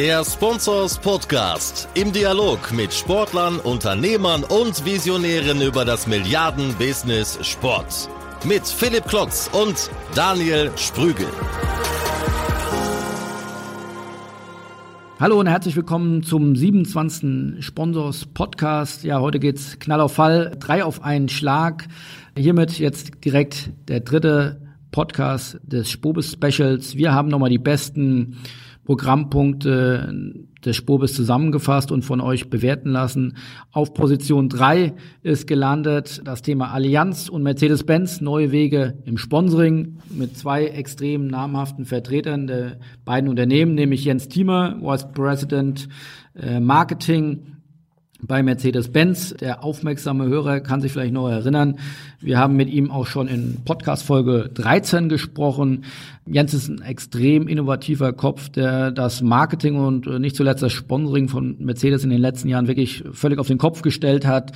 Der Sponsors Podcast im Dialog mit Sportlern, Unternehmern und Visionären über das Milliarden-Business Sport. Mit Philipp Klotz und Daniel Sprügel. Hallo und herzlich willkommen zum 27. Sponsors Podcast. Ja, heute geht's knall auf Fall, drei auf einen Schlag. Hiermit jetzt direkt der dritte Podcast des Spobis Specials. Wir haben nochmal die besten Programmpunkte des Spobis zusammengefasst und von euch bewerten lassen. Auf Position drei ist gelandet das Thema Allianz und Mercedes-Benz, neue Wege im Sponsoring mit zwei extrem namhaften Vertretern der beiden Unternehmen, nämlich Jens Thiemer, Vice President äh, Marketing bei Mercedes-Benz. Der aufmerksame Hörer kann sich vielleicht noch erinnern. Wir haben mit ihm auch schon in Podcast Folge 13 gesprochen. Jens ist ein extrem innovativer Kopf, der das Marketing und nicht zuletzt das Sponsoring von Mercedes in den letzten Jahren wirklich völlig auf den Kopf gestellt hat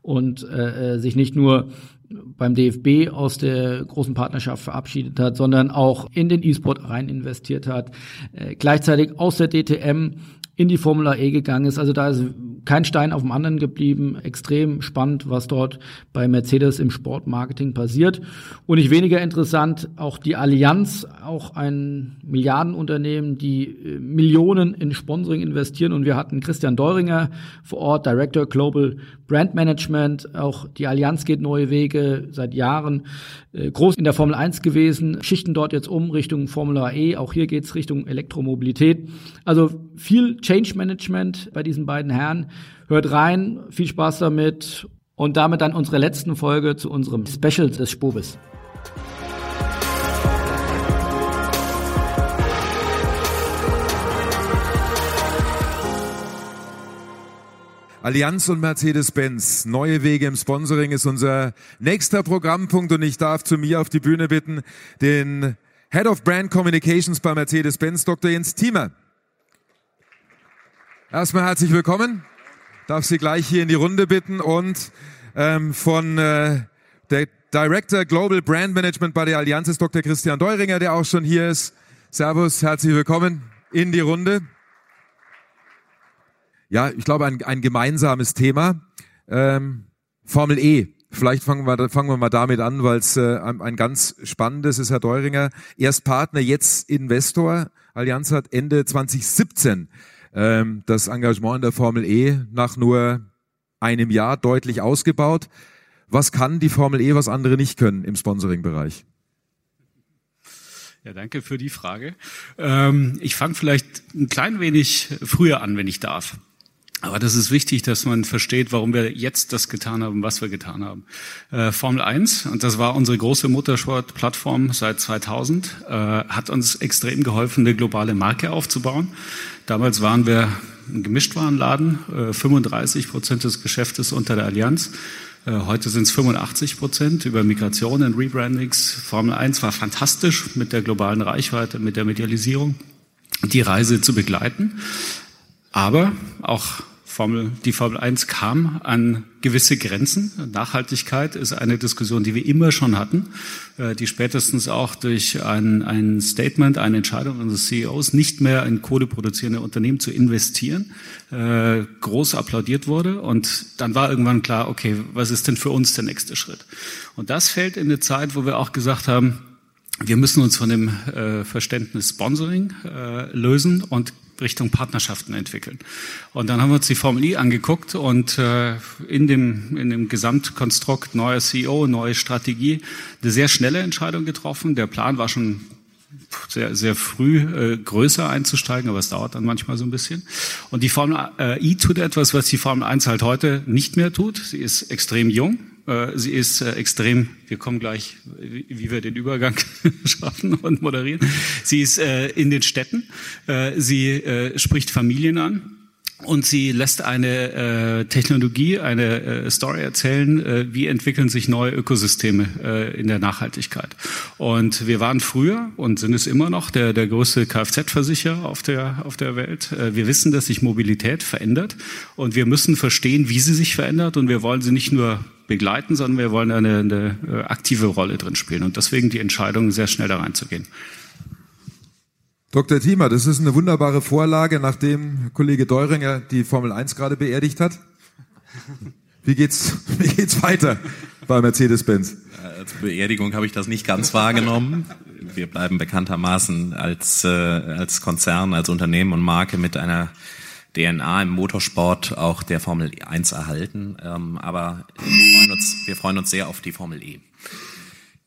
und äh, äh sich nicht nur beim DFB aus der großen Partnerschaft verabschiedet hat, sondern auch in den E-Sport rein investiert hat, äh, gleichzeitig aus der DTM in die Formula E gegangen ist. Also da ist kein Stein auf dem anderen geblieben. Extrem spannend, was dort bei Mercedes im Sportmarketing passiert. Und nicht weniger interessant, auch die Allianz, auch ein Milliardenunternehmen, die äh, Millionen in Sponsoring investieren. Und wir hatten Christian Deuringer vor Ort, Director Global Brand Management. Auch die Allianz geht neue Wege seit Jahren. Äh, groß in der Formel 1 gewesen, schichten dort jetzt um Richtung Formula E. Auch hier geht's Richtung Elektromobilität. Also viel Change Management bei diesen beiden Herren. Hört rein, viel Spaß damit und damit dann unsere letzten Folge zu unserem Special des Spobis. Allianz und Mercedes-Benz. Neue Wege im Sponsoring ist unser nächster Programmpunkt und ich darf zu mir auf die Bühne bitten den Head of Brand Communications bei Mercedes-Benz, Dr. Jens Thiemer. Erstmal herzlich willkommen. Darf Sie gleich hier in die Runde bitten und ähm, von äh, der Director Global Brand Management bei der Allianz ist Dr. Christian Deuringer, der auch schon hier ist. Servus, herzlich willkommen in die Runde. Ja, ich glaube, ein, ein gemeinsames Thema. Ähm, Formel E. Vielleicht fangen wir, fangen wir mal damit an, weil es äh, ein, ein ganz spannendes ist, Herr Deuringer. Erst Partner, jetzt Investor. Allianz hat Ende 2017 ähm, das Engagement in der Formel E nach nur einem Jahr deutlich ausgebaut. Was kann die Formel E, was andere nicht können im Sponsoring-Bereich? Ja, danke für die Frage. Ähm, ich fange vielleicht ein klein wenig früher an, wenn ich darf. Aber das ist wichtig, dass man versteht, warum wir jetzt das getan haben, was wir getan haben. Äh, Formel 1, und das war unsere große Motorsport-Plattform seit 2000, äh, hat uns extrem geholfen, eine globale Marke aufzubauen. Damals waren wir ein Gemischtwarenladen, äh, 35 Prozent des Geschäftes unter der Allianz. Äh, heute sind es 85 Prozent über Migrationen, Rebrandings. Formel 1 war fantastisch mit der globalen Reichweite, mit der Medialisierung, die Reise zu begleiten. Aber auch Formel, die Formel 1 kam an gewisse Grenzen. Nachhaltigkeit ist eine Diskussion, die wir immer schon hatten, äh, die spätestens auch durch ein, ein Statement, eine Entscheidung unseres CEOs, nicht mehr in kohdeproduzierende Unternehmen zu investieren, äh, groß applaudiert wurde. Und dann war irgendwann klar, okay, was ist denn für uns der nächste Schritt? Und das fällt in eine Zeit, wo wir auch gesagt haben, wir müssen uns von dem äh, Verständnis Sponsoring lösen und Richtung Partnerschaften entwickeln. Und dann haben wir uns die Formel I angeguckt und äh, in, dem, in dem Gesamtkonstrukt neuer CEO, neue Strategie, eine sehr schnelle Entscheidung getroffen. Der Plan war schon sehr, sehr früh äh, größer einzusteigen, aber es dauert dann manchmal so ein bisschen. Und die Formel äh, I tut etwas, was die Formel 1 halt heute nicht mehr tut. Sie ist extrem jung. Äh, sie ist äh, extrem, wir kommen gleich, wie wir den Übergang schaffen und moderieren. Sie ist äh, in den Städten. Sie spricht Familien an. Und sie lässt eine äh, Technologie, eine äh, Story erzählen, äh, wie entwickeln sich neue Ökosysteme äh, in der Nachhaltigkeit. Und wir waren früher und sind es immer noch der, der größte Kfz-Versicherer auf der, auf der Welt. Äh, wir wissen, dass sich Mobilität verändert und wir müssen verstehen, wie sie sich verändert und wir wollen sie nicht nur begleiten, sondern wir wollen eine, eine äh, aktive Rolle drin spielen und deswegen die Entscheidung, sehr schnell da reinzugehen. Dr. Thiemer, das ist eine wunderbare Vorlage, nachdem Kollege Deuringer die Formel 1 gerade beerdigt hat. Wie geht's, wie geht's weiter bei Mercedes-Benz? Als Beerdigung habe ich das nicht ganz wahrgenommen. Wir bleiben bekanntermaßen als, äh, als Konzern, als Unternehmen und Marke mit einer DNA im Motorsport auch der Formel 1 erhalten. Ähm, aber wir freuen, uns, wir freuen uns sehr auf die Formel E.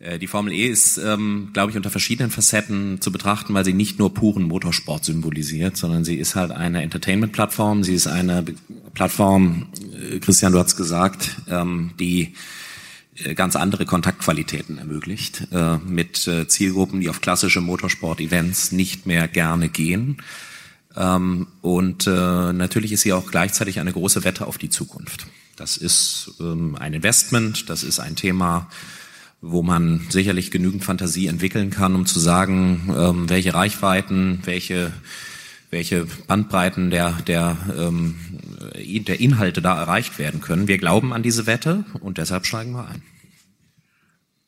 Äh, die Formel E ist, ähm, glaube ich, unter verschiedenen Facetten zu betrachten, weil sie nicht nur puren Motorsport symbolisiert, sondern sie ist halt eine Entertainment-Plattform. Sie ist eine Plattform, äh, Christian, du hast gesagt, ähm, die äh, ganz andere Kontaktqualitäten ermöglicht, äh, mit Zielgruppen, die auf klassische Motorsport-Events nicht mehr gerne gehen. Ähm, und äh, natürlich ist sie auch gleichzeitig eine große Wette auf die Zukunft. Das ist ähm, ein Investment, das ist ein Thema, wo man sicherlich genügend Fantasie entwickeln kann, um zu sagen, ähm, welche Reichweiten, welche welche Bandbreiten der, der, ähm, der Inhalte da erreicht werden können. Wir glauben an diese Wette und deshalb steigen wir ein.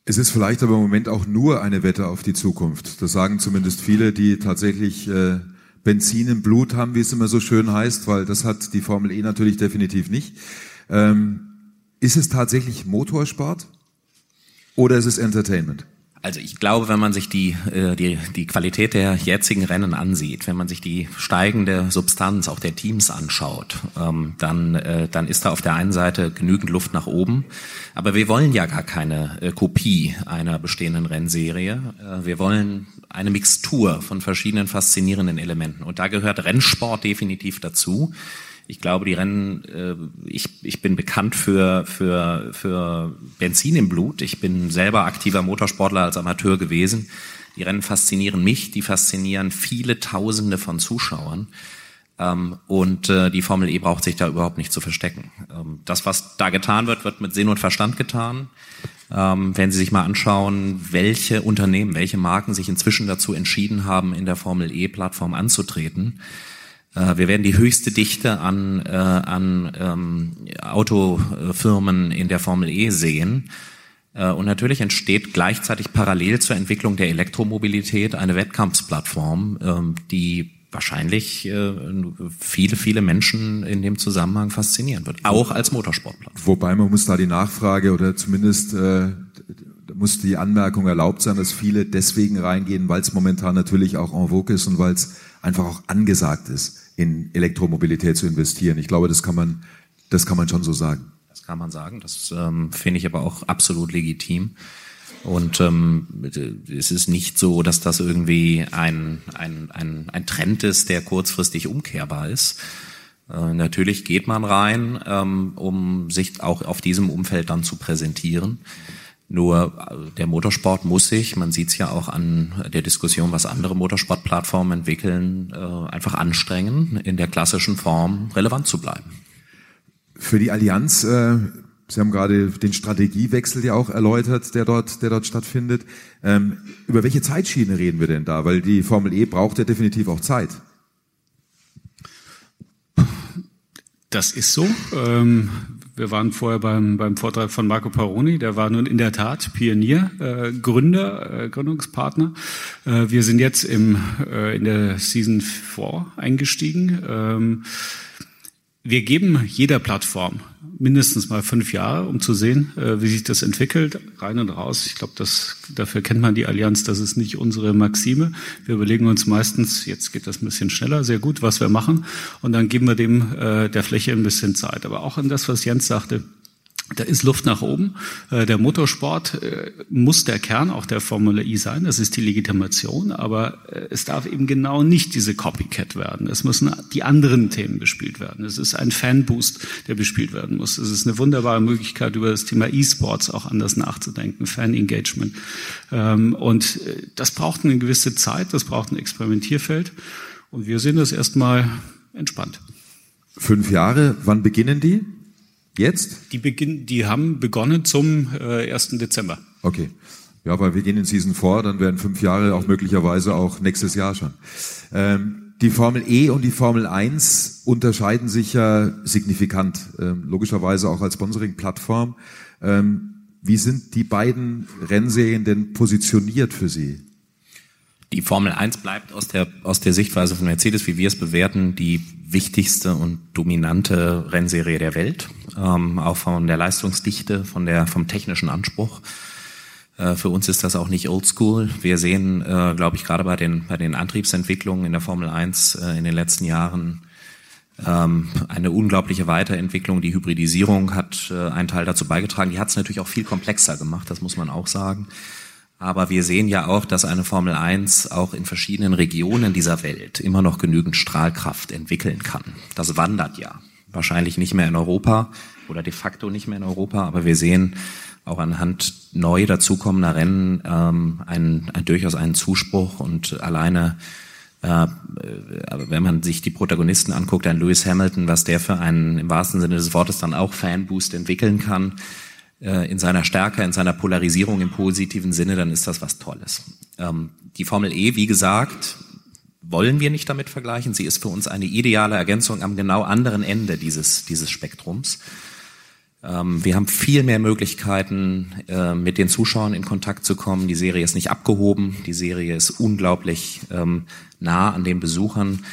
Es ist vielleicht aber im Moment auch nur eine Wette auf die Zukunft. Das sagen zumindest viele, die tatsächlich äh, Benzin im Blut haben, wie es immer so schön heißt, weil das hat die Formel E natürlich definitiv nicht. Ähm, ist es tatsächlich Motorsport? Oder ist es Entertainment? Also ich glaube, wenn man sich die, äh, die, die Qualität der jetzigen Rennen ansieht, wenn man sich die steigende Substanz auch der Teams anschaut, ähm, dann, äh, dann ist da auf der einen Seite genügend Luft nach oben. Aber wir wollen ja gar keine äh, Kopie einer bestehenden Rennserie. Wir wollen eine Mixtur von verschiedenen faszinierenden Elementen. Und da gehört Rennsport definitiv dazu. Ich glaube, die Rennen, äh, ich, ich bin bekannt für, für, für Benzin im Blut. Ich bin selber aktiver Motorsportler als Amateur gewesen. Die Rennen faszinieren mich, die faszinieren viele Tausende von Zuschauern. Ähm, und äh, die Formel E braucht sich da überhaupt nicht zu verstecken. Ähm, das, was da getan wird, wird mit Sinn und Verstand getan. Ähm, wenn Sie sich mal anschauen, welche Unternehmen, welche Marken sich inzwischen dazu entschieden haben, in der Formel E-Plattform anzutreten, wir werden die höchste Dichte an, äh, an ähm, Autofirmen in der Formel E sehen. Äh, und natürlich entsteht gleichzeitig parallel zur Entwicklung der Elektromobilität eine Wettkampfsplattform, ähm, die wahrscheinlich äh, viele, viele Menschen in dem Zusammenhang faszinieren wird, auch als Motorsportplattform. Wobei man muss da die Nachfrage oder zumindest äh, muss die Anmerkung erlaubt sein, dass viele deswegen reingehen, weil es momentan natürlich auch en vogue ist und weil es einfach auch angesagt ist in Elektromobilität zu investieren. Ich glaube, das kann man, das kann man schon so sagen. Das kann man sagen. Das ähm, finde ich aber auch absolut legitim. Und ähm, es ist nicht so, dass das irgendwie ein, ein, ein, ein Trend ist, der kurzfristig umkehrbar ist. Äh, natürlich geht man rein, ähm, um sich auch auf diesem Umfeld dann zu präsentieren. Nur äh, der Motorsport muss sich, man sieht es ja auch an der Diskussion, was andere Motorsportplattformen entwickeln, äh, einfach anstrengen, in der klassischen Form relevant zu bleiben. Für die Allianz, äh, Sie haben gerade den Strategiewechsel ja auch erläutert, der dort, der dort stattfindet. Ähm, über welche Zeitschiene reden wir denn da? Weil die Formel E braucht ja definitiv auch Zeit. Das ist so. Ähm, wir waren vorher beim, beim Vortrag von Marco Paroni, der war nun in der Tat Pionier, äh, Gründer, äh, Gründungspartner. Äh, wir sind jetzt im, äh, in der Season 4 eingestiegen. Ähm, wir geben jeder Plattform mindestens mal fünf Jahre, um zu sehen, äh, wie sich das entwickelt, rein und raus. Ich glaube, dafür kennt man die Allianz, das ist nicht unsere Maxime. Wir überlegen uns meistens, jetzt geht das ein bisschen schneller, sehr gut, was wir machen, und dann geben wir dem äh, der Fläche ein bisschen Zeit. Aber auch an das, was Jens sagte, da ist Luft nach oben. Äh, der Motorsport äh, muss der Kern auch der Formel E sein. Das ist die Legitimation. Aber äh, es darf eben genau nicht diese Copycat werden. Es müssen die anderen Themen bespielt werden. Es ist ein Fanboost, der bespielt werden muss. Es ist eine wunderbare Möglichkeit, über das Thema E-Sports auch anders nachzudenken. Fan-Engagement. Ähm, und das braucht eine gewisse Zeit. Das braucht ein Experimentierfeld. Und wir sehen das erstmal entspannt. Fünf Jahre. Wann beginnen die? Jetzt? Die, beginn, die haben begonnen zum äh, 1. Dezember. Okay. Ja, weil wir gehen in Season 4, dann werden fünf Jahre auch möglicherweise auch nächstes Jahr schon. Ähm, die Formel E und die Formel 1 unterscheiden sich ja signifikant, ähm, logischerweise auch als Sponsoring-Plattform. Ähm, wie sind die beiden Rennserien denn positioniert für Sie? Die Formel 1 bleibt aus der, aus der Sichtweise von Mercedes, wie wir es bewerten, die wichtigste und dominante Rennserie der Welt, ähm, auch von der Leistungsdichte, von der, vom technischen Anspruch. Äh, für uns ist das auch nicht oldschool. Wir sehen, äh, glaube ich, gerade bei den, bei den Antriebsentwicklungen in der Formel 1 äh, in den letzten Jahren ähm, eine unglaubliche Weiterentwicklung. Die Hybridisierung hat äh, einen Teil dazu beigetragen. Die hat es natürlich auch viel komplexer gemacht, das muss man auch sagen. Aber wir sehen ja auch, dass eine Formel 1 auch in verschiedenen Regionen dieser Welt immer noch genügend Strahlkraft entwickeln kann. Das wandert ja. Wahrscheinlich nicht mehr in Europa oder de facto nicht mehr in Europa, aber wir sehen auch anhand neu dazukommender Rennen ähm, einen, einen, durchaus einen Zuspruch und alleine äh, wenn man sich die Protagonisten anguckt, ein Lewis Hamilton, was der für einen im wahrsten Sinne des Wortes dann auch Fanboost entwickeln kann, äh, in seiner Stärke, in seiner Polarisierung im positiven Sinne, dann ist das was Tolles. Ähm, die Formel E, wie gesagt, wollen wir nicht damit vergleichen. Sie ist für uns eine ideale Ergänzung am genau anderen Ende dieses, dieses Spektrums. Ähm, wir haben viel mehr Möglichkeiten, äh, mit den Zuschauern in Kontakt zu kommen. Die Serie ist nicht abgehoben. Die Serie ist unglaublich ähm, nah an den Besuchern.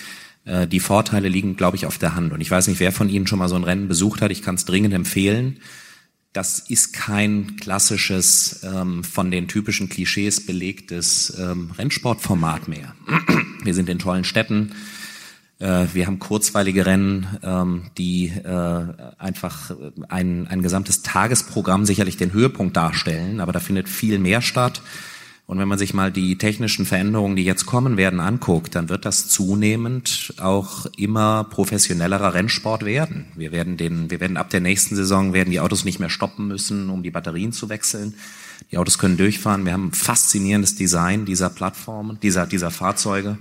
Äh, die Vorteile liegen, glaube ich, auf der Hand. Und ich weiß nicht, wer von Ihnen schon mal so ein Rennen besucht hat. Ich kann es dringend empfehlen das ist kein klassisches, ähm, von den typischen Klischees belegtes ähm, Rennsportformat mehr. Wir sind in tollen Städten. Äh, wir haben kurzweilige Rennen, ähm, die äh, einfach ein, ein gesamtes Tagesprogramm sicherlich den Höhepunkt darstellen, aber da findet viel mehr statt. Und wenn man sich mal die technischen Veränderungen, die jetzt kommen werden, anguckt, dann wird das zunehmend auch immer professionellerer Rennsport werden. Wir werden den, wir werden ab der nächsten Saison werden die Autos nicht mehr stoppen müssen, um die Batterien zu wechseln. Die Autos können durchfahren. Wir haben ein faszinierendes Design dieser Plattformen, dieser, dieser Fahrzeuge.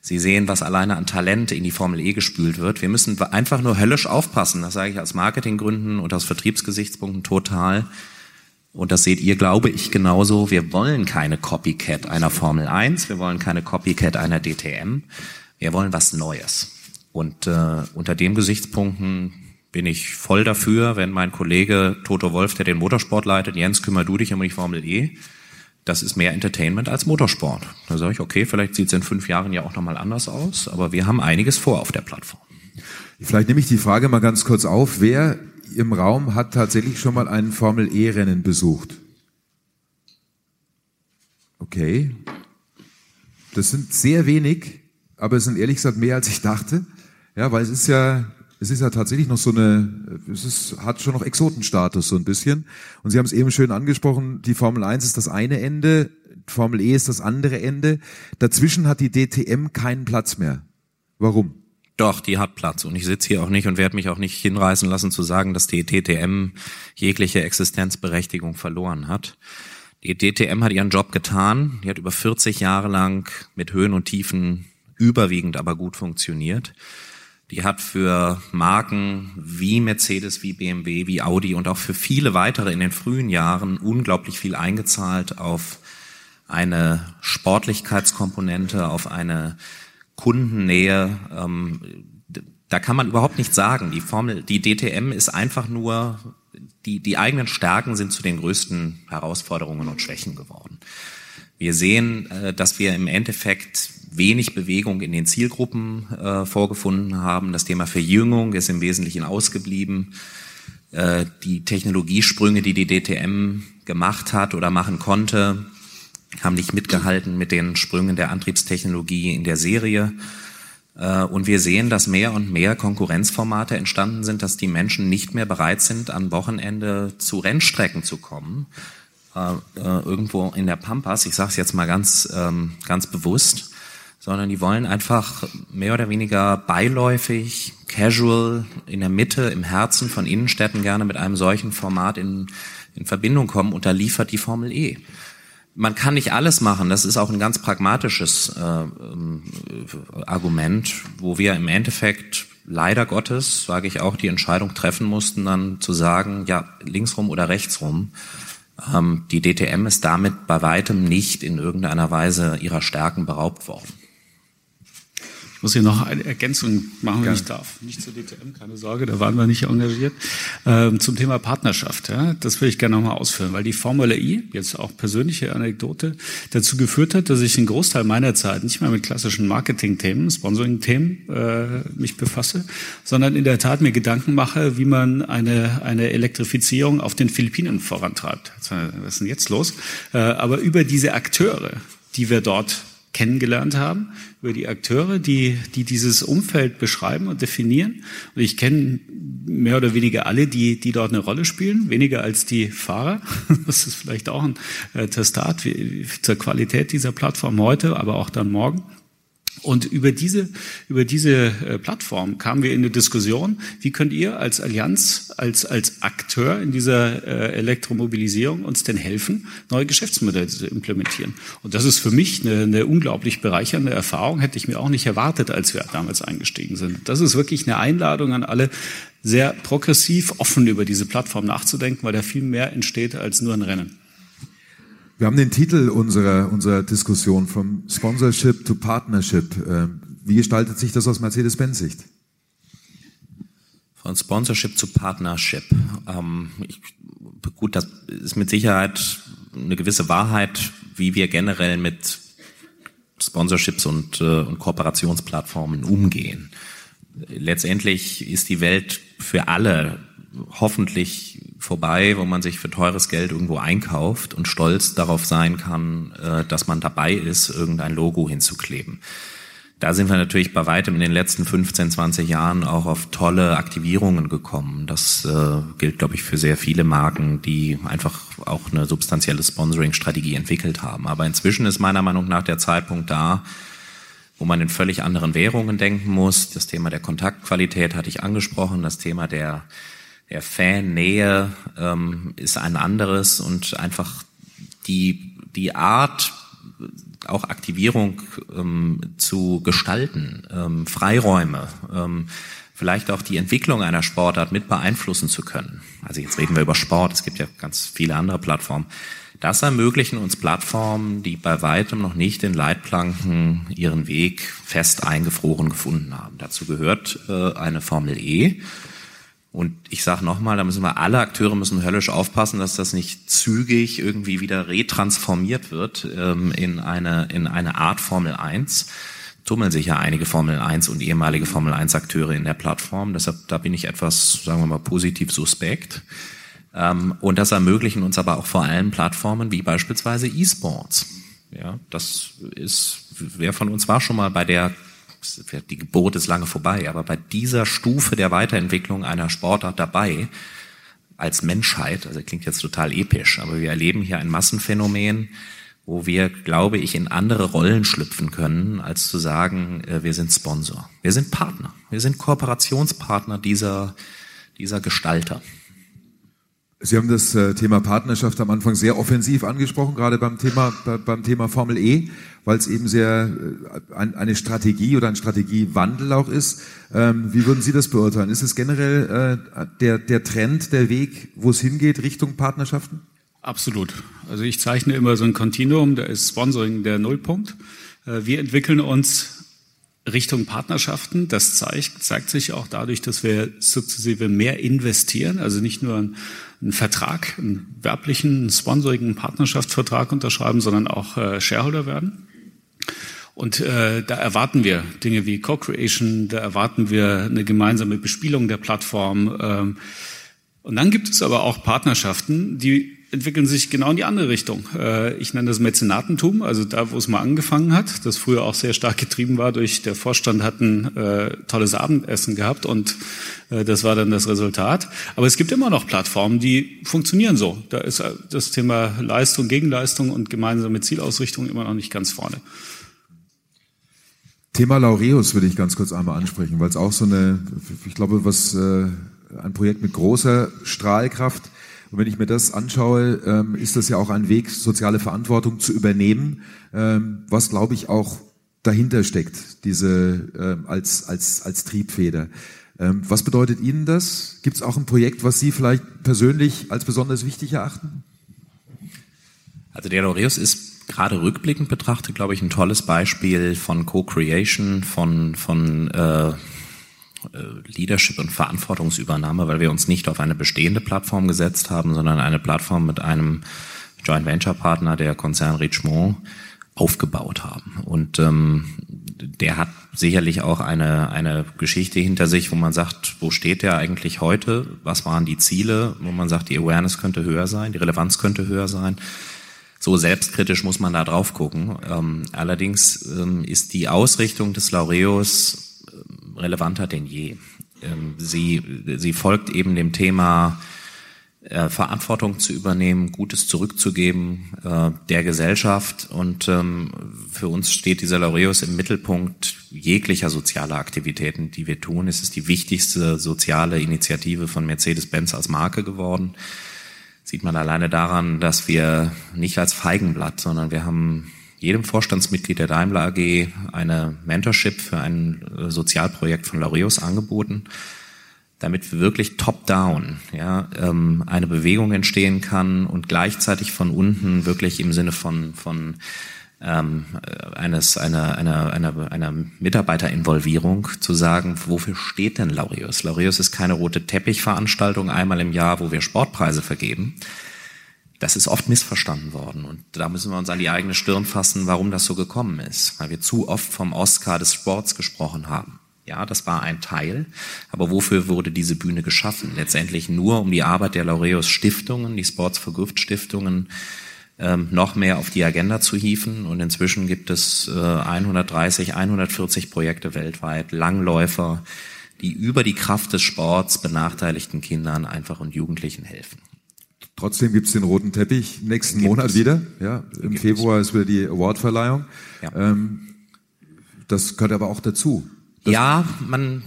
Sie sehen, was alleine an Talent in die Formel E gespült wird. Wir müssen einfach nur höllisch aufpassen. Das sage ich aus Marketinggründen und aus Vertriebsgesichtspunkten total und das seht ihr, glaube ich, genauso. Wir wollen keine Copycat einer Formel 1, wir wollen keine Copycat einer DTM. Wir wollen was Neues. Und äh, unter dem Gesichtspunkten bin ich voll dafür, wenn mein Kollege Toto Wolf, der den Motorsport leitet, Jens, kümmer du dich um die Formel E. Das ist mehr Entertainment als Motorsport. Da sage ich, okay, vielleicht sieht es in fünf Jahren ja auch nochmal anders aus, aber wir haben einiges vor auf der Plattform. Vielleicht nehme ich die Frage mal ganz kurz auf. Wer im Raum hat tatsächlich schon mal ein Formel E-Rennen besucht. Okay. Das sind sehr wenig, aber es sind ehrlich gesagt mehr als ich dachte. Ja, weil es ist ja, es ist ja tatsächlich noch so eine, es ist, hat schon noch Exotenstatus so ein bisschen. Und Sie haben es eben schön angesprochen, die Formel 1 ist das eine Ende, Formel E ist das andere Ende. Dazwischen hat die DTM keinen Platz mehr. Warum? Doch, die hat Platz. Und ich sitze hier auch nicht und werde mich auch nicht hinreißen lassen zu sagen, dass die DTM jegliche Existenzberechtigung verloren hat. Die DTM hat ihren Job getan. Die hat über 40 Jahre lang mit Höhen und Tiefen überwiegend aber gut funktioniert. Die hat für Marken wie Mercedes, wie BMW, wie Audi und auch für viele weitere in den frühen Jahren unglaublich viel eingezahlt auf eine Sportlichkeitskomponente, auf eine Kundennähe, ähm, da kann man überhaupt nichts sagen. Die Formel, die DTM ist einfach nur, die, die eigenen Stärken sind zu den größten Herausforderungen und Schwächen geworden. Wir sehen, äh, dass wir im Endeffekt wenig Bewegung in den Zielgruppen äh, vorgefunden haben. Das Thema Verjüngung ist im Wesentlichen ausgeblieben. Äh, die Technologiesprünge, die die DTM gemacht hat oder machen konnte, haben nicht mitgehalten mit den Sprüngen der Antriebstechnologie in der Serie. Äh, und wir sehen, dass mehr und mehr Konkurrenzformate entstanden sind, dass die Menschen nicht mehr bereit sind, am Wochenende zu Rennstrecken zu kommen. Äh, äh, irgendwo in der Pampas, ich sage es jetzt mal ganz, ähm, ganz bewusst, sondern die wollen einfach mehr oder weniger beiläufig, casual, in der Mitte, im Herzen von Innenstädten gerne mit einem solchen Format in, in Verbindung kommen. Und da liefert die Formel E man kann nicht alles machen. Das ist auch ein ganz pragmatisches äh, ähm, Argument, wo wir im Endeffekt leider Gottes, sage ich auch, die Entscheidung treffen mussten, dann zu sagen, ja, linksrum oder rechtsrum. Ähm, die DTM ist damit bei weitem nicht in irgendeiner Weise ihrer Stärken beraubt worden. Muss hier noch eine Ergänzung machen, wenn ich darf. Nicht zur DTM, keine Sorge, da waren wir nicht engagiert. Ähm, zum Thema Partnerschaft, ja, das will ich gerne nochmal ausführen, weil die Formula I, jetzt auch persönliche Anekdote, dazu geführt hat, dass ich einen Großteil meiner Zeit nicht mehr mit klassischen Marketing-Themen, Sponsoring-Themen äh, mich befasse, sondern in der Tat mir Gedanken mache, wie man eine, eine Elektrifizierung auf den Philippinen vorantreibt. Was ist denn jetzt los? Äh, aber über diese Akteure, die wir dort kennengelernt haben, über die Akteure, die, die dieses Umfeld beschreiben und definieren. Und ich kenne mehr oder weniger alle, die, die dort eine Rolle spielen, weniger als die Fahrer. Das ist vielleicht auch ein äh, Testat zur Qualität dieser Plattform heute, aber auch dann morgen. Und über diese, über diese äh, Plattform kamen wir in eine Diskussion, wie könnt ihr als Allianz, als, als Akteur in dieser äh, Elektromobilisierung uns denn helfen, neue Geschäftsmodelle zu implementieren? Und das ist für mich eine, eine unglaublich bereichernde Erfahrung, hätte ich mir auch nicht erwartet, als wir damals eingestiegen sind. Das ist wirklich eine Einladung an alle, sehr progressiv, offen über diese Plattform nachzudenken, weil da viel mehr entsteht als nur ein Rennen. Wir haben den Titel unserer, unserer Diskussion vom Sponsorship to Partnership. Ähm, wie gestaltet sich das aus Mercedes-Benz-Sicht? Von Sponsorship zu Partnership. Ähm, ich, gut, das ist mit Sicherheit eine gewisse Wahrheit, wie wir generell mit Sponsorships und, äh, und Kooperationsplattformen umgehen. Letztendlich ist die Welt für alle hoffentlich vorbei, wo man sich für teures Geld irgendwo einkauft und stolz darauf sein kann, äh, dass man dabei ist, irgendein Logo hinzukleben. Da sind wir natürlich bei weitem in den letzten 15, 20 Jahren auch auf tolle Aktivierungen gekommen. Das äh, gilt, glaube ich, für sehr viele Marken, die einfach auch eine substanzielle Sponsoring-Strategie entwickelt haben. Aber inzwischen ist meiner Meinung nach der Zeitpunkt da, wo man in völlig anderen Währungen denken muss. Das Thema der Kontaktqualität hatte ich angesprochen, das Thema der der Fannähe ähm, ist ein anderes und einfach die, die Art, auch Aktivierung ähm, zu gestalten, ähm, Freiräume, ähm, vielleicht auch die Entwicklung einer Sportart mit beeinflussen zu können. Also jetzt reden wir über Sport, es gibt ja ganz viele andere Plattformen. Das ermöglichen uns Plattformen, die bei weitem noch nicht in Leitplanken ihren Weg fest eingefroren gefunden haben. Dazu gehört äh, eine Formel E, und ich sage nochmal, da müssen wir alle Akteure müssen höllisch aufpassen, dass das nicht zügig irgendwie wieder retransformiert wird ähm, in eine in eine Art Formel 1. Tummeln sich ja einige Formel 1 und ehemalige Formel 1 Akteure in der Plattform. Deshalb da bin ich etwas, sagen wir mal, positiv suspekt. Ähm, und das ermöglichen uns aber auch vor allem Plattformen wie beispielsweise E-Sports. Ja, das ist, wer von uns war schon mal bei der die Geburt ist lange vorbei, aber bei dieser Stufe der Weiterentwicklung einer Sportart dabei, als Menschheit, also klingt jetzt total episch, aber wir erleben hier ein Massenphänomen, wo wir, glaube ich, in andere Rollen schlüpfen können, als zu sagen, äh, wir sind Sponsor. Wir sind Partner. Wir sind Kooperationspartner dieser, dieser Gestalter. Sie haben das äh, Thema Partnerschaft am Anfang sehr offensiv angesprochen, gerade beim Thema, beim Thema Formel E, weil es eben sehr äh, eine Strategie oder ein Strategiewandel auch ist. Ähm, wie würden Sie das beurteilen? Ist es generell äh, der, der Trend, der Weg, wo es hingeht, Richtung Partnerschaften? Absolut. Also ich zeichne immer so ein Kontinuum, da ist Sponsoring der Nullpunkt. Wir entwickeln uns Richtung Partnerschaften. Das zeigt, zeigt sich auch dadurch, dass wir sukzessive mehr investieren, also nicht nur einen, einen Vertrag, einen werblichen, einen sponsorigen Partnerschaftsvertrag unterschreiben, sondern auch äh, Shareholder werden. Und äh, da erwarten wir Dinge wie Co-Creation, da erwarten wir eine gemeinsame Bespielung der Plattform. Ähm, und dann gibt es aber auch Partnerschaften, die entwickeln sich genau in die andere Richtung. Äh, ich nenne das Mäzenatentum, also da, wo es mal angefangen hat, das früher auch sehr stark getrieben war durch der Vorstand hatten äh, tolles Abendessen gehabt und äh, das war dann das Resultat. Aber es gibt immer noch Plattformen, die funktionieren so. Da ist äh, das Thema Leistung, Gegenleistung und gemeinsame Zielausrichtung immer noch nicht ganz vorne. Thema Laureus würde ich ganz kurz einmal ansprechen, weil es auch so eine, ich glaube, was äh, ein Projekt mit großer Strahlkraft und wenn ich mir das anschaue, ähm, ist das ja auch ein Weg, soziale Verantwortung zu übernehmen, ähm, was glaube ich auch dahinter steckt, diese ähm, als, als, als Triebfeder. Ähm, was bedeutet Ihnen das? Gibt es auch ein Projekt, was Sie vielleicht persönlich als besonders wichtig erachten? Also der Laureus ist gerade rückblickend betrachtet, glaube ich, ein tolles Beispiel von Co-Creation, von, von äh, Leadership und Verantwortungsübernahme, weil wir uns nicht auf eine bestehende Plattform gesetzt haben, sondern eine Plattform mit einem Joint Venture Partner, der Konzern Richemont, aufgebaut haben. Und ähm, der hat sicherlich auch eine, eine Geschichte hinter sich, wo man sagt, wo steht der eigentlich heute? Was waren die Ziele? Wo man sagt, die Awareness könnte höher sein, die Relevanz könnte höher sein. So selbstkritisch muss man da drauf gucken. Ähm, allerdings ähm, ist die Ausrichtung des Laureus relevanter denn je. Ähm, sie, sie folgt eben dem Thema äh, Verantwortung zu übernehmen, Gutes zurückzugeben äh, der Gesellschaft. Und ähm, für uns steht dieser Laureus im Mittelpunkt jeglicher sozialer Aktivitäten, die wir tun. Es ist die wichtigste soziale Initiative von Mercedes-Benz als Marke geworden. Sieht man alleine daran, dass wir nicht als Feigenblatt, sondern wir haben jedem Vorstandsmitglied der Daimler AG eine Mentorship für ein äh, Sozialprojekt von Laureus angeboten damit wirklich top-down ja, ähm, eine Bewegung entstehen kann und gleichzeitig von unten wirklich im Sinne von, von ähm, eines einer, einer, einer, einer Mitarbeiterinvolvierung zu sagen, wofür steht denn Laureus? Laureus ist keine rote Teppichveranstaltung einmal im Jahr, wo wir Sportpreise vergeben. Das ist oft missverstanden worden und da müssen wir uns an die eigene Stirn fassen, warum das so gekommen ist, weil wir zu oft vom Oscar des Sports gesprochen haben. Ja, das war ein Teil. Aber wofür wurde diese Bühne geschaffen? Letztendlich nur, um die Arbeit der Laureus Stiftungen, die Sports for Gift Stiftungen, ähm, noch mehr auf die Agenda zu hieven. Und inzwischen gibt es äh, 130, 140 Projekte weltweit, Langläufer, die über die Kraft des Sports benachteiligten Kindern einfach und Jugendlichen helfen. Trotzdem gibt's den roten Teppich nächsten Monat es. wieder. Ja, Im Februar es. ist wieder die Awardverleihung. Ja. Ähm, das gehört aber auch dazu ja, man,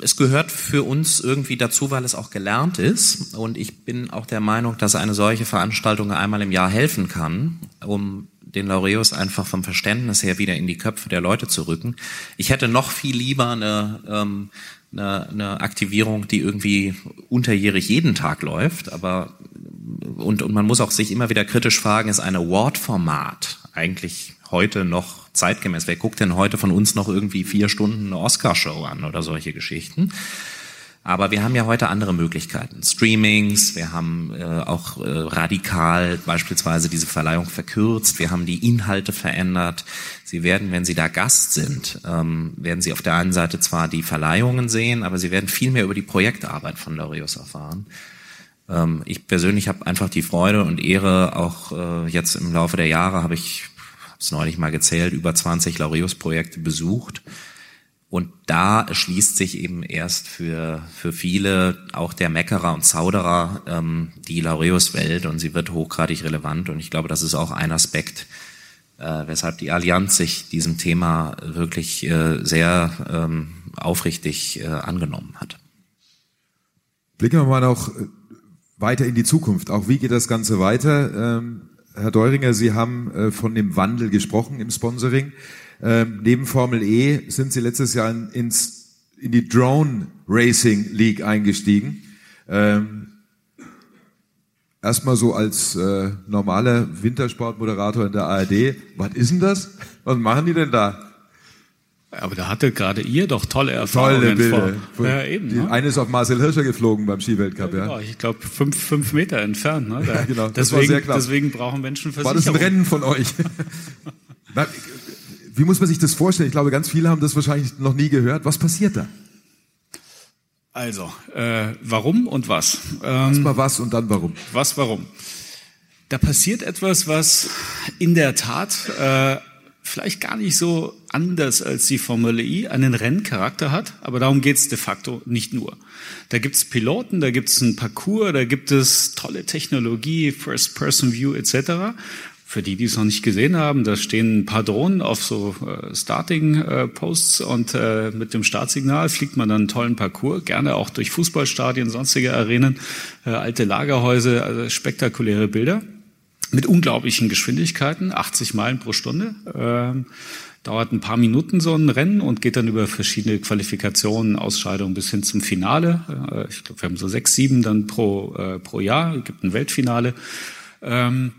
es gehört für uns irgendwie dazu, weil es auch gelernt ist. Und ich bin auch der Meinung, dass eine solche Veranstaltung einmal im Jahr helfen kann, um den Laureus einfach vom Verständnis her wieder in die Köpfe der Leute zu rücken. Ich hätte noch viel lieber eine, ähm, eine, eine Aktivierung, die irgendwie unterjährig jeden Tag läuft, aber und, und man muss auch sich immer wieder kritisch fragen, ist ein Award-Format eigentlich heute noch zeitgemäß. Wer guckt denn heute von uns noch irgendwie vier Stunden eine Oscar-Show an oder solche Geschichten? Aber wir haben ja heute andere Möglichkeiten. Streamings, wir haben äh, auch äh, radikal beispielsweise diese Verleihung verkürzt, wir haben die Inhalte verändert. Sie werden, wenn Sie da Gast sind, ähm, werden Sie auf der einen Seite zwar die Verleihungen sehen, aber Sie werden viel mehr über die Projektarbeit von Laureus erfahren. Ähm, ich persönlich habe einfach die Freude und Ehre, auch äh, jetzt im Laufe der Jahre habe ich es neulich mal gezählt, über 20 Laureus-Projekte besucht. Und da erschließt sich eben erst für, für viele auch der Meckerer und Zauderer ähm, die Laureus-Welt und sie wird hochgradig relevant. Und ich glaube, das ist auch ein Aspekt, äh, weshalb die Allianz sich diesem Thema wirklich äh, sehr ähm, aufrichtig äh, angenommen hat. Blicken wir mal noch weiter in die Zukunft. Auch wie geht das Ganze weiter? Ähm Herr Deuringer, Sie haben äh, von dem Wandel gesprochen im Sponsoring. Ähm, neben Formel E sind Sie letztes Jahr in, ins, in die Drone Racing League eingestiegen. Ähm, Erstmal so als äh, normaler Wintersportmoderator in der ARD. Was ist denn das? Was machen die denn da? Aber da hatte gerade ihr doch tolle Erfahrungen tolle Bilder. vor. Ja, eben, ne? Eine ist auf Marcel Hirscher geflogen beim Skiweltcup, ja. Genau, ich glaube fünf, fünf Meter entfernt. Ne? Da, ja, genau. Das deswegen, war sehr knapp. deswegen brauchen Menschen Versicherung. War das ein Rennen von euch? Wie muss man sich das vorstellen? Ich glaube, ganz viele haben das wahrscheinlich noch nie gehört. Was passiert da? Also, äh, warum und was? Ähm, Erstmal was und dann warum. Was, warum? Da passiert etwas, was in der Tat äh, vielleicht gar nicht so anders als die Formel E einen Renncharakter hat, aber darum geht's de facto nicht nur. Da gibt's Piloten, da gibt's ein Parcours, da gibt es tolle Technologie, First-Person-View etc. Für die, die es noch nicht gesehen haben, da stehen ein paar Drohnen auf so äh, Starting-Posts äh, und äh, mit dem Startsignal fliegt man dann einen tollen Parcours, gerne auch durch Fußballstadien, sonstige Arenen, äh, alte Lagerhäuser, also spektakuläre Bilder mit unglaublichen Geschwindigkeiten, 80 Meilen pro Stunde. Ähm, dauert ein paar Minuten so ein Rennen und geht dann über verschiedene Qualifikationen, Ausscheidungen bis hin zum Finale. Äh, ich glaube, wir haben so sechs, sieben dann pro, äh, pro Jahr, es gibt ein Weltfinale. Ähm,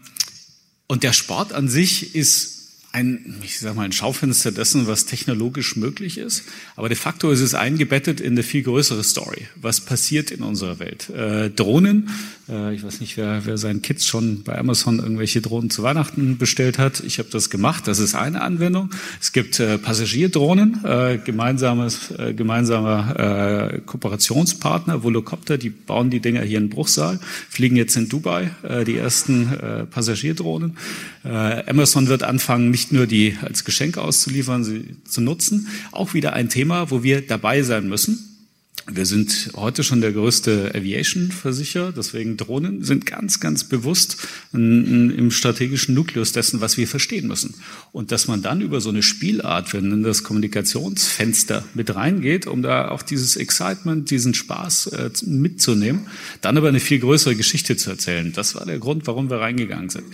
Und der Sport an sich ist ein, ich sag mal, ein Schaufenster dessen, was technologisch möglich ist. Aber de facto ist es eingebettet in eine viel größere Story. Was passiert in unserer Welt? Äh, Drohnen, ich weiß nicht, wer, wer seinen Kids schon bei Amazon irgendwelche Drohnen zu Weihnachten bestellt hat. Ich habe das gemacht. Das ist eine Anwendung. Es gibt äh, Passagierdrohnen, äh, gemeinsames, äh, gemeinsamer äh, Kooperationspartner, Volocopter, die bauen die Dinger hier in Bruchsal, fliegen jetzt in Dubai, äh, die ersten äh, Passagierdrohnen. Äh, Amazon wird anfangen, nicht nur die als Geschenk auszuliefern, sie zu nutzen. Auch wieder ein Thema, wo wir dabei sein müssen. Wir sind heute schon der größte Aviation-Versicherer, deswegen Drohnen sind ganz, ganz bewusst im strategischen Nukleus dessen, was wir verstehen müssen. Und dass man dann über so eine Spielart, wenn in das Kommunikationsfenster mit reingeht, um da auch dieses Excitement, diesen Spaß äh, mitzunehmen, dann aber eine viel größere Geschichte zu erzählen. Das war der Grund, warum wir reingegangen sind.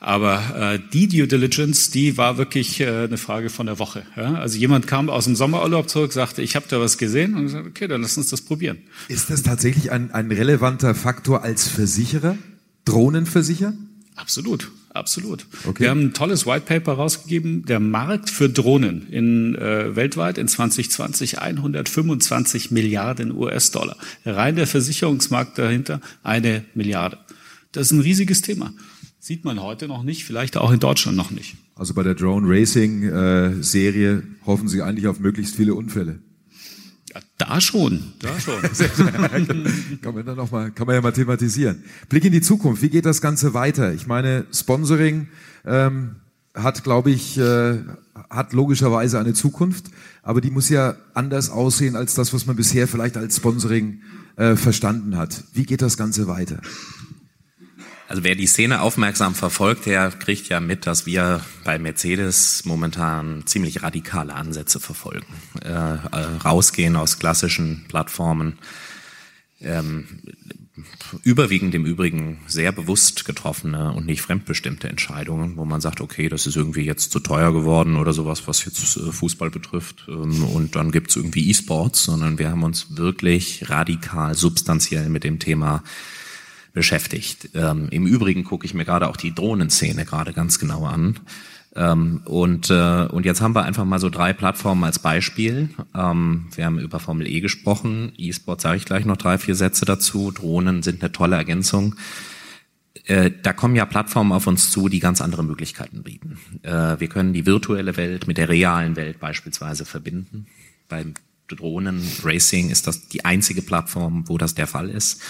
Aber äh, die Due Diligence, die war wirklich äh, eine Frage von der Woche. Ja? Also jemand kam aus dem Sommerurlaub zurück, sagte, ich habe da was gesehen und gesagt, okay, dann lass uns das probieren. Ist das tatsächlich ein, ein relevanter Faktor als Versicherer? Drohnenversicherer? Absolut, absolut. Okay. Wir haben ein tolles White Paper rausgegeben, der Markt für Drohnen in äh, weltweit in 2020 125 Milliarden US-Dollar. Rein der Versicherungsmarkt dahinter eine Milliarde. Das ist ein riesiges Thema. Sieht man heute noch nicht, vielleicht auch in Deutschland noch nicht. Also bei der Drone Racing äh, Serie hoffen Sie eigentlich auf möglichst viele Unfälle. Ja, da schon, da schon. kann man dann noch mal, kann man ja mal thematisieren. Blick in die Zukunft. Wie geht das Ganze weiter? Ich meine, Sponsoring ähm, hat, glaube ich, äh, hat logischerweise eine Zukunft, aber die muss ja anders aussehen als das, was man bisher vielleicht als Sponsoring äh, verstanden hat. Wie geht das Ganze weiter? Also wer die Szene aufmerksam verfolgt, der kriegt ja mit, dass wir bei Mercedes momentan ziemlich radikale Ansätze verfolgen. Äh, äh, rausgehen aus klassischen Plattformen. Ähm, überwiegend im Übrigen sehr bewusst getroffene und nicht fremdbestimmte Entscheidungen, wo man sagt, okay, das ist irgendwie jetzt zu teuer geworden oder sowas, was jetzt äh, Fußball betrifft. Ähm, und dann gibt's irgendwie E-Sports, sondern wir haben uns wirklich radikal, substanziell mit dem Thema beschäftigt. Ähm, Im Übrigen gucke ich mir gerade auch die Drohnenszene gerade ganz genau an. Ähm, und, äh, und jetzt haben wir einfach mal so drei Plattformen als Beispiel. Ähm, wir haben über Formel E gesprochen. E-Sport sage ich gleich noch drei, vier Sätze dazu. Drohnen sind eine tolle Ergänzung. Äh, da kommen ja Plattformen auf uns zu, die ganz andere Möglichkeiten bieten. Äh, wir können die virtuelle Welt mit der realen Welt beispielsweise verbinden. Beim Drohnen Racing ist das die einzige Plattform, wo das der Fall ist.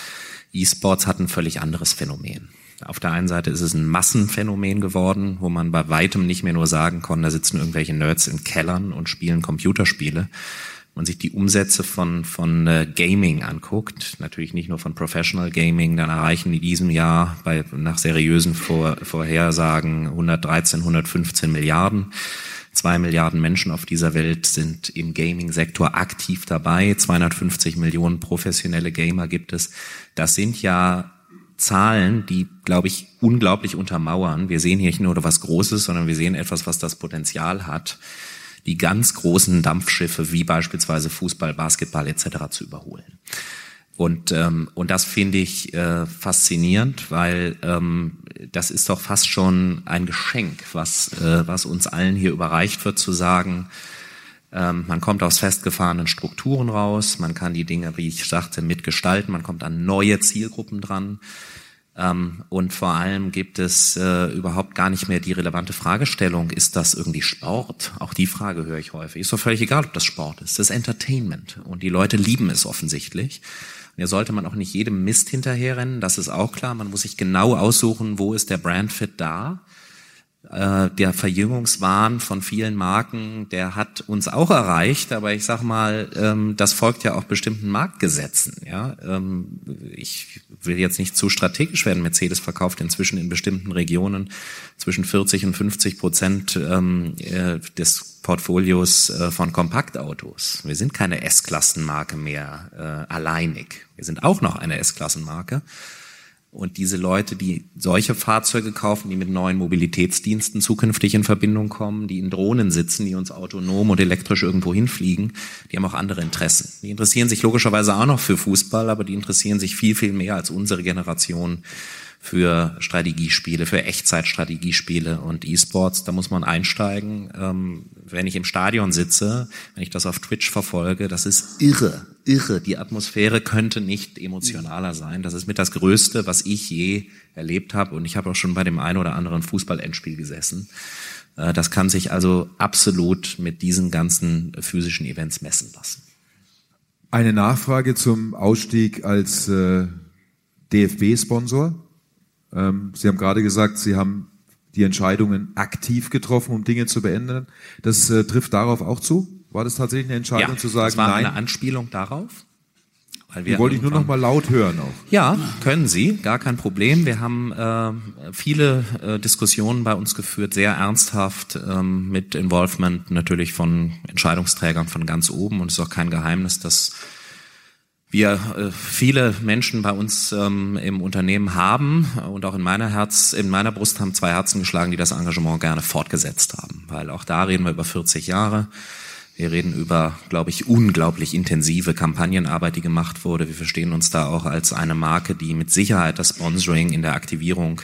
E-Sports hat ein völlig anderes Phänomen. Auf der einen Seite ist es ein Massenphänomen geworden, wo man bei weitem nicht mehr nur sagen kann, da sitzen irgendwelche Nerds in Kellern und spielen Computerspiele. Wenn man sich die Umsätze von, von äh, Gaming anguckt, natürlich nicht nur von Professional Gaming, dann erreichen die diesem Jahr bei, nach seriösen Vor, Vorhersagen 113, 115 Milliarden. Zwei Milliarden Menschen auf dieser Welt sind im Gaming-Sektor aktiv dabei. 250 Millionen professionelle Gamer gibt es. Das sind ja Zahlen, die, glaube ich, unglaublich untermauern. Wir sehen hier nicht nur was Großes, sondern wir sehen etwas, was das Potenzial hat, die ganz großen Dampfschiffe wie beispielsweise Fußball, Basketball etc. zu überholen. Und, ähm, und das finde ich äh, faszinierend, weil ähm, das ist doch fast schon ein Geschenk, was, äh, was uns allen hier überreicht wird, zu sagen, ähm, man kommt aus festgefahrenen Strukturen raus, man kann die Dinge, wie ich sagte, mitgestalten, man kommt an neue Zielgruppen dran. Ähm, und vor allem gibt es äh, überhaupt gar nicht mehr die relevante Fragestellung, ist das irgendwie Sport? Auch die Frage höre ich häufig. Ist doch völlig egal, ob das Sport ist. Das ist Entertainment. Und die Leute lieben es offensichtlich. Hier sollte man auch nicht jedem Mist hinterherrennen, das ist auch klar. Man muss sich genau aussuchen, wo ist der Brandfit da. Äh, der Verjüngungswahn von vielen Marken, der hat uns auch erreicht, aber ich sag mal, ähm, das folgt ja auch bestimmten Marktgesetzen. Ja, ähm, ich will jetzt nicht zu strategisch werden. Mercedes verkauft inzwischen in bestimmten Regionen zwischen 40 und 50 Prozent ähm, äh, des Portfolios äh, von Kompaktautos. Wir sind keine S-Klassenmarke mehr äh, alleinig. Wir sind auch noch eine S-Klassenmarke. Und diese Leute, die solche Fahrzeuge kaufen, die mit neuen Mobilitätsdiensten zukünftig in Verbindung kommen, die in Drohnen sitzen, die uns autonom und elektrisch irgendwo hinfliegen, die haben auch andere Interessen. Die interessieren sich logischerweise auch noch für Fußball, aber die interessieren sich viel, viel mehr als unsere Generation für Strategiespiele, für Echtzeitstrategiespiele und E-Sports. Da muss man einsteigen. Ähm, wenn ich im Stadion sitze, wenn ich das auf Twitch verfolge, das ist irre, irre. Die Atmosphäre könnte nicht emotionaler sein. Das ist mit das Größte, was ich je erlebt habe. Und ich habe auch schon bei dem einen oder anderen Fußball-Endspiel gesessen. Äh, das kann sich also absolut mit diesen ganzen physischen Events messen lassen. Eine Nachfrage zum Ausstieg als äh, DFB-Sponsor. Ähm, Sie haben gerade gesagt, Sie haben die Entscheidungen aktiv getroffen, um Dinge zu beenden. Das äh, trifft darauf auch zu? War das tatsächlich eine Entscheidung ja, zu sagen, das war nein? eine Anspielung darauf. Weil wir die wollte ich nur noch mal laut hören auch. Ja, können Sie, gar kein Problem. Wir haben äh, viele äh, Diskussionen bei uns geführt, sehr ernsthaft ähm, mit Involvement natürlich von Entscheidungsträgern von ganz oben. Und es ist auch kein Geheimnis, dass wir äh, viele Menschen bei uns ähm, im Unternehmen haben und auch in meiner Herz, in meiner Brust haben zwei Herzen geschlagen, die das Engagement gerne fortgesetzt haben, weil auch da reden wir über 40 Jahre. Wir reden über, glaube ich, unglaublich intensive Kampagnenarbeit, die gemacht wurde. Wir verstehen uns da auch als eine Marke, die mit Sicherheit das Sponsoring in der Aktivierung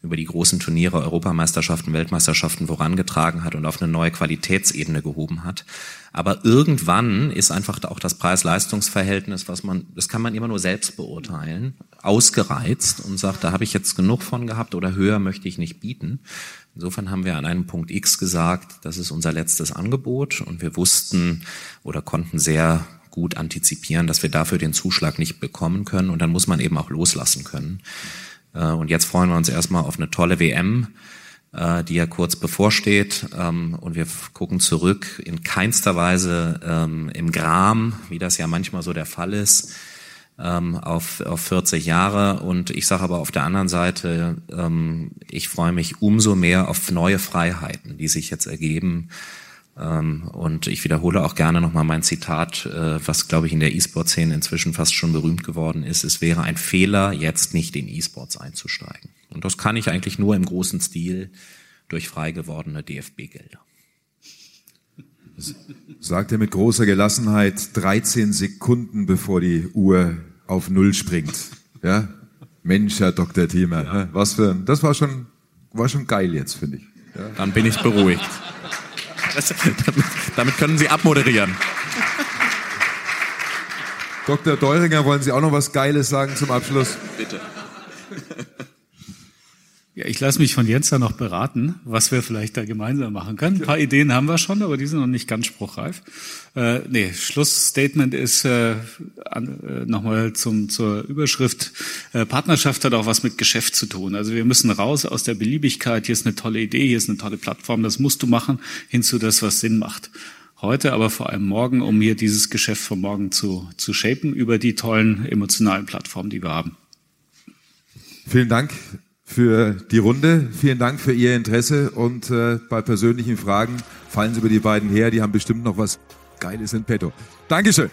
über die großen Turniere, Europameisterschaften, Weltmeisterschaften vorangetragen hat und auf eine neue Qualitätsebene gehoben hat. Aber irgendwann ist einfach auch das Preis-Leistungs-Verhältnis, was man, das kann man immer nur selbst beurteilen, ausgereizt und sagt, da habe ich jetzt genug von gehabt oder höher möchte ich nicht bieten. Insofern haben wir an einem Punkt X gesagt, das ist unser letztes Angebot und wir wussten oder konnten sehr gut antizipieren, dass wir dafür den Zuschlag nicht bekommen können und dann muss man eben auch loslassen können. Äh, und jetzt freuen wir uns erstmal auf eine tolle WM, äh, die ja kurz bevorsteht ähm, und wir gucken zurück in keinster Weise ähm, im Gram, wie das ja manchmal so der Fall ist ähm, auf, auf 40 Jahre. Und ich sage aber auf der anderen Seite, ich freue mich umso mehr auf neue Freiheiten, die sich jetzt ergeben. Ähm, und ich wiederhole auch gerne nochmal mein Zitat, äh, was, glaube ich, in der E-Sport-Szene inzwischen fast schon berühmt geworden ist. Es wäre ein Fehler, jetzt nicht in E-Sports einzusteigen. Und das kann ich eigentlich nur im großen Stil durch frei gewordene DFB-Gelder. Sagt er mit großer Gelassenheit, 13 Sekunden bevor die Uhr auf Null springt. Ja? Mensch, Herr Dr. Thiemer, ja. was für ein, das war schon, war schon geil jetzt, finde ich. Ja? Dann bin ich beruhigt. Das, damit können Sie abmoderieren. Dr. Deuringer, wollen Sie auch noch was Geiles sagen zum Abschluss? Bitte. Ich lasse mich von Jens da noch beraten, was wir vielleicht da gemeinsam machen können. Ein paar Ideen haben wir schon, aber die sind noch nicht ganz spruchreif. Äh, nee, Schlussstatement ist äh, äh, nochmal zum, zur Überschrift. Äh, Partnerschaft hat auch was mit Geschäft zu tun. Also wir müssen raus aus der Beliebigkeit. Hier ist eine tolle Idee, hier ist eine tolle Plattform, das musst du machen, hin zu das, was Sinn macht. Heute, aber vor allem morgen, um hier dieses Geschäft von morgen zu, zu shapen über die tollen emotionalen Plattformen, die wir haben. Vielen Dank für die Runde. Vielen Dank für Ihr Interesse und äh, bei persönlichen Fragen fallen Sie über die beiden her. Die haben bestimmt noch was Geiles in petto. Dankeschön.